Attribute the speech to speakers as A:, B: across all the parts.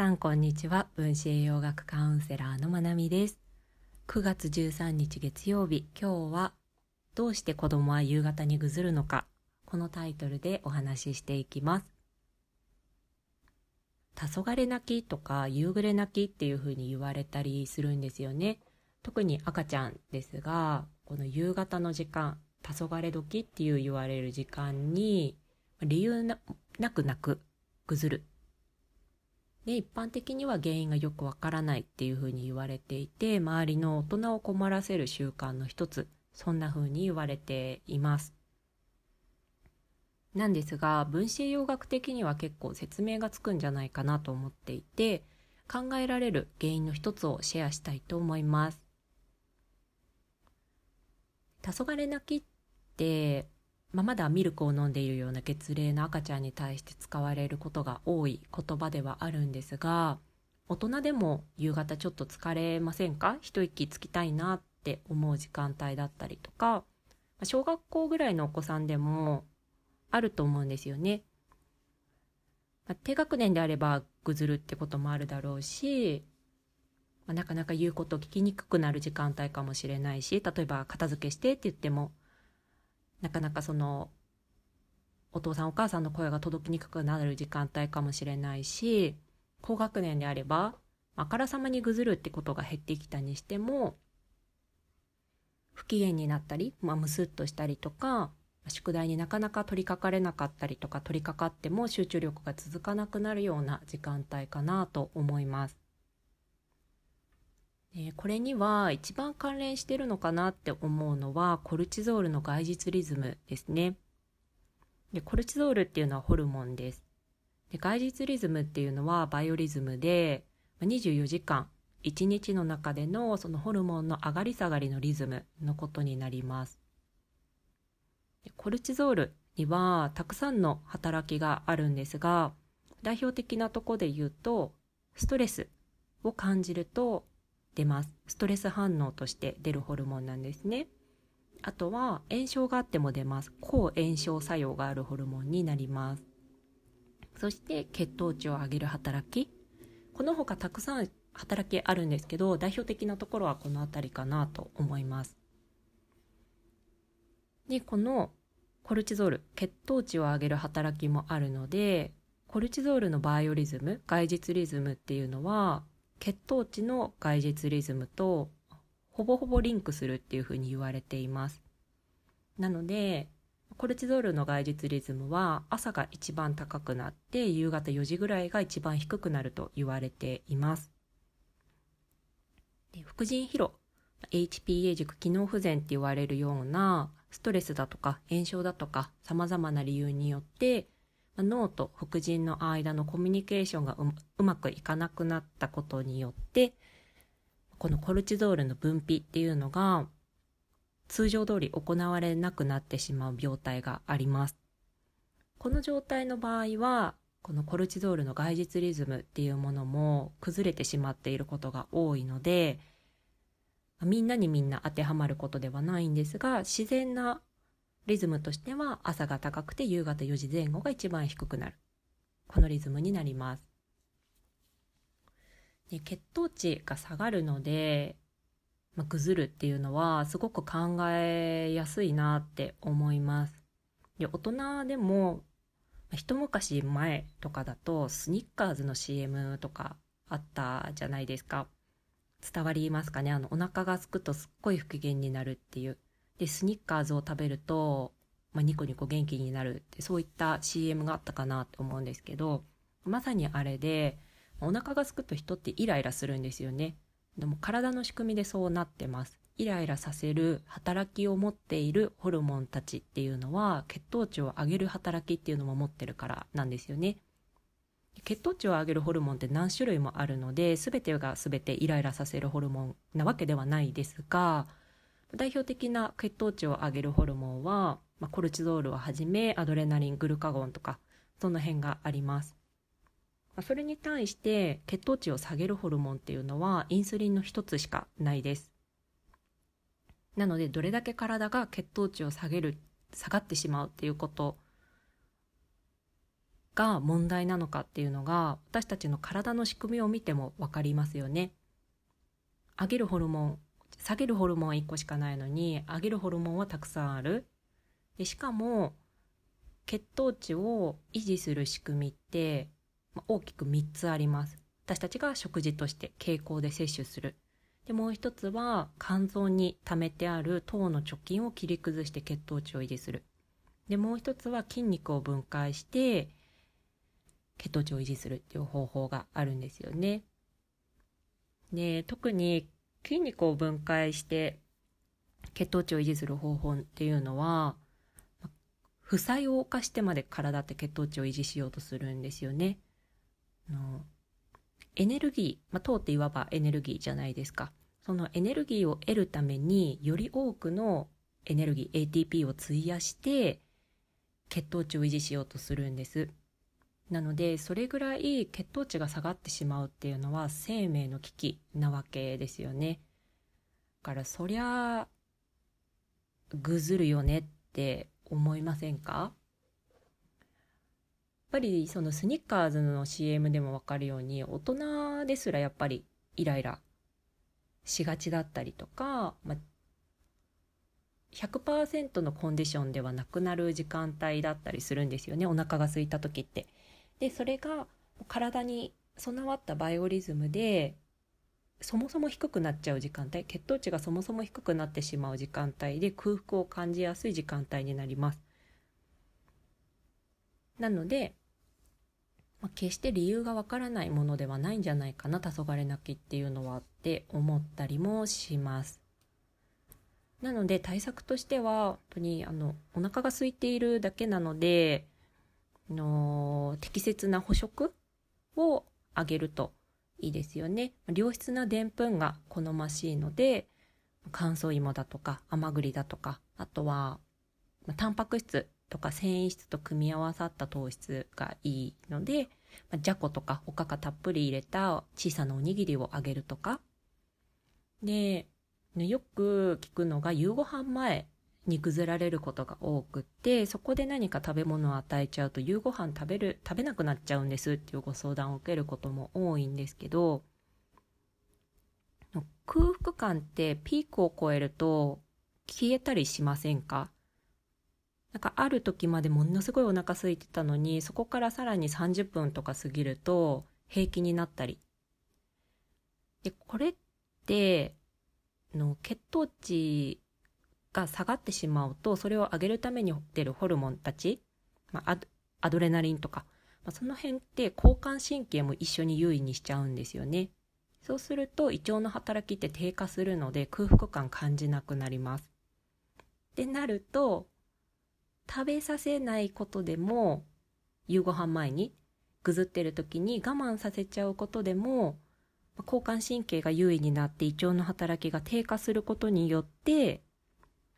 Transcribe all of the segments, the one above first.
A: さんこんにちは。分子栄養学カウンセラーのまなみです。9月13日月曜日。今日はどうして子供は夕方にぐずるのか。このタイトルでお話ししていきます。黄昏泣きとか夕暮れ泣きっていう風に言われたりするんですよね。特に赤ちゃんですがこの夕方の時間黄昏時っていう言われる時間に理由なく泣くぐずる。で一般的には原因がよくわからないっていうふうに言われていて周りの大人を困らせる習慣の一つそんなふうに言われています。なんですが分子栄養学的には結構説明がつくんじゃないかなと思っていて考えられる原因の一つをシェアしたいと思います。黄昏泣きってまあ、まだミルクを飲んでいるような月齢の赤ちゃんに対して使われることが多い言葉ではあるんですが大人でも夕方ちょっと疲れませんか？一息つきたいなって思う時間帯だったりとか小学校ぐらいのお子さんでもあると思うんですよね。まあ、低学年であればぐずるってこともあるだろうし、まあ、なかなか言うことを聞きにくくなる時間帯かもしれないし例えば片付けしてって言ってもなかなかそのお父さんお母さんの声が届きにくくなる時間帯かもしれないし高学年であればあからさまにぐずるってことが減ってきたにしても不機嫌になったり、まあ、むすっとしたりとか宿題になかなか取りかかれなかったりとか取りかかっても集中力が続かなくなるような時間帯かなと思います。えこれには一番関連してるのかなって思うのはコルチゾールの外実リズムですね。でコルチゾールっていうのはホルモンです。で外実リズムっていうのはバイオリズムで24時間1日の中でのそのホルモンの上がり下がりのリズムのことになります。コルチゾールにはたくさんの働きがあるんですが代表的なとこで言うとストレスを感じると出ます。ストレス反応として出るホルモンなんですね。あとは炎症があっても出ます。抗炎症作用があるホルモンになります。そして血糖値を上げる働き。この他たくさん働きあるんですけど、代表的なところはこの辺りかなと思います。で、このコルチゾール、血糖値を上げる働きもあるので、コルチゾールのバイオリズム、外実リズムっていうのは血糖値の外実リズムとほぼほぼリンクするっていうふうに言われています。なので、コルチゾールの外実リズムは朝が一番高くなって夕方4時ぐらいが一番低くなると言われています。で副腎疲労、HPA 軸機能不全って言われるようなストレスだとか炎症だとか様々な理由によって脳と副腎の間のコミュニケーションがうまくいかなくなったことによってこのコルチゾールの分泌っていうのが通常通り行われなくなってしまう病態があります。この状態の場合はこのコルチゾールの外実リズムっていうものも崩れてしまっていることが多いのでみんなにみんな当てはまることではないんですが自然なリズムとしては朝が高くて夕方4時前後が一番低くなる。このリズムになります。で血糖値が下がるので、まあ、ぐずるっていうのはすごく考えやすいなって思います。で大人でも一昔前とかだとスニッカーズの CM とかあったじゃないですか。伝わりますかね？あのお腹がすくとすっごい不機嫌になるっていう。で、スニッカーズを食べると、まあ、ニコニコ元気になるって、そういった CM があったかなと思うんですけど、まさにあれで、お腹がすくと人ってイライラするんですよね。でも体の仕組みでそうなってます。イライラさせる働きを持っているホルモンたちっていうのは血糖値を上げる働きっていうのも持ってるからなんですよね。血糖値を上げるホルモンって何種類もあるので全てが全てイライラさせるホルモンなわけではないですが代表的な血糖値を上げるホルモンは、まあ、コルチゾールをはじめアドレナリングルカゴンとかその辺があります、まあ、それに対して血糖値を下げるホルモンっていうのはインスリンの一つしかないですなのでどれだけ体が血糖値を下げる下がってしまうっていうことが問題なのかっていうのが私たちの体の仕組みを見ても分かりますよね。上げるホルモン下げるホルモンは1個しかないのに上げるホルモンはたくさんある。でしかも血糖値を維持する仕組みって、まあ、大きく3つあります。私たちが食事として傾向で摂取する。でもう一つは肝臓に溜めてある糖の貯金を切り崩して血糖値を維持する。でもう一つは筋肉を分解して血糖値を維持するっていう方法があるんですよね。で特に筋肉を分解して血糖値を維持する方法っていうのは負債を犯してまで体って血糖値を維持しようとするんですよね。のエネルギー、まあ、糖っていわばエネルギーじゃないですか。そのエネルギーを得るためにより多くのエネルギー ATP を費やして血糖値を維持しようとするんです。なのでそれぐらい血糖値が下がってしまうっていうのは生命の危機なわけですよね。だからそりゃぐずるよねって思いませんか？やっぱりそのスニッカーズの CM でもわかるように大人ですらやっぱりイライラしがちだったりとか、まあ、100%のコンディションではなくなる時間帯だったりするんですよねお腹が空いた時って。でそれが体に備わったバイオリズムでそもそも低くなっちゃう時間帯血糖値がそもそも低くなってしまう時間帯で空腹を感じやすい時間帯になります。なので、まあ、決して理由がわからないものではないんじゃないかな黄昏泣きっていうのはって思ったりもします。なので対策としては本当にあのお腹が空いているだけなのでの適切な捕食をあげるといいですよね。良質なでんぷんが好ましいので、乾燥芋だとか甘栗だとか、あとは、タンパク質とか繊維質と組み合わさった糖質がいいので、じゃことかおかかたっぷり入れた小さなおにぎりをあげるとか。で、よく聞くのが夕ご飯前に崩られることが多くってそこで何か食べ物を与えちゃうと夕ご飯食べる食べなくなっちゃうんですっていうご相談を受けることも多いんですけど空腹感ってピークを超えると消えたりしませんか？なんかある時までものすごいお腹空いてたのにそこからさらに30分とか過ぎると平気になったり。でこれっての血糖値が下がってしまうとそれを上げるために出るホルモンたち、まあ、アドレナリンとか、まあ、その辺って交感神経も一緒に優位にしちゃうんですよね。そうすると胃腸の働きって低下するので空腹感感じなくなります。ってなると食べさせないことでも夕ご飯前にぐずってる時に我慢させちゃうことでも交感神経が優位になって胃腸の働きが低下することによって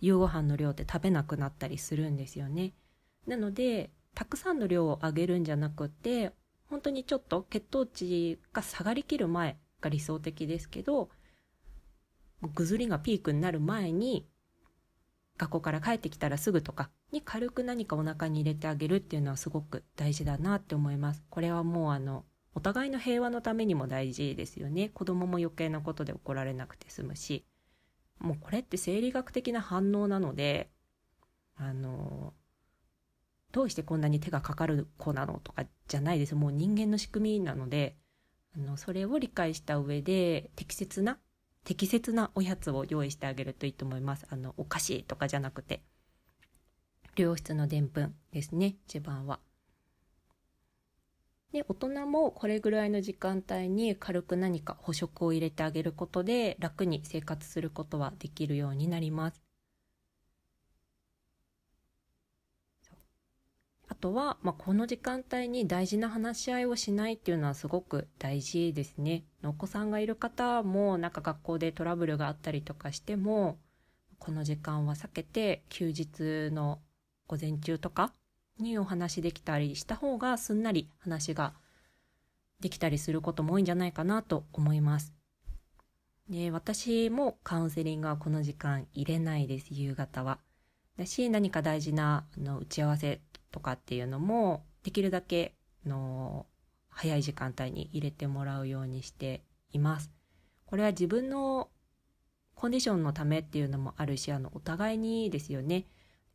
A: 夕ご飯の量って食べなくなったりするんですよね。なので、たくさんの量をあげるんじゃなくて、本当にちょっと血糖値が下がりきる前が理想的ですけど、ぐずりがピークになる前に、学校から帰ってきたらすぐとかに軽く何かお腹に入れてあげるっていうのはすごく大事だなって思います。これはもうあの、お互いの平和のためにも大事ですよね。子供も余計なことで怒られなくて済むし。もうこれって生理学的な反応なのであのどうしてこんなに手がかかる子なのとかじゃないです。もう人間の仕組みなのであのそれを理解した上で適切な適切なおやつを用意してあげるといいと思います。あのお菓子とかじゃなくて。良質のでんぷんですね一番は。で大人もこれぐらいの時間帯に軽く何か補食を入れてあげることで楽に生活することはできるようになります。あとは、まあ、この時間帯に大事な話し合いをしないっていうのはすごく大事ですね。お子さんがいる方もなんか学校でトラブルがあったりとかしてもこの時間は避けて休日の午前中とかにお話できたりした方がすんなり話ができたりすることも多いんじゃないかなと思います。で、私もカウンセリングはこの時間入れないです、夕方は。だし、何か大事なあの打ち合わせとかっていうのも、できるだけの早い時間帯に入れてもらうようにしています。これは自分のコンディションのためっていうのもあるしあのお互いにですよね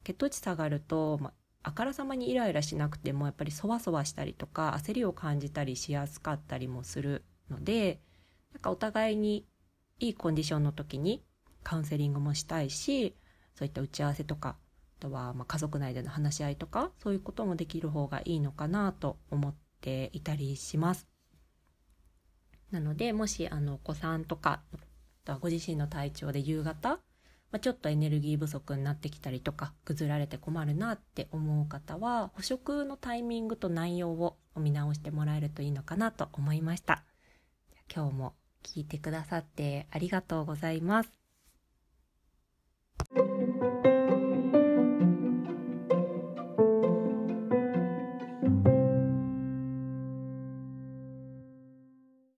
A: 血糖値下がると、まああからさまにイライラしなくてもやっぱりそわそわしたりとか焦りを感じたりしやすかったりもするのでなんかお互いにいいコンディションの時にカウンセリングもしたいしそういった打ち合わせとかあとはま家族内での話し合いとかそういうこともできる方がいいのかなと思っていたりします。なのでもしあのお子さんとかご自身の体調で夕方、まあ、ちょっとエネルギー不足になってきたりとか崩られて困るなって思う方は捕食のタイミングと内容を見直してもらえるといいのかなと思いました。今日も聞いてくださってありがとうございます。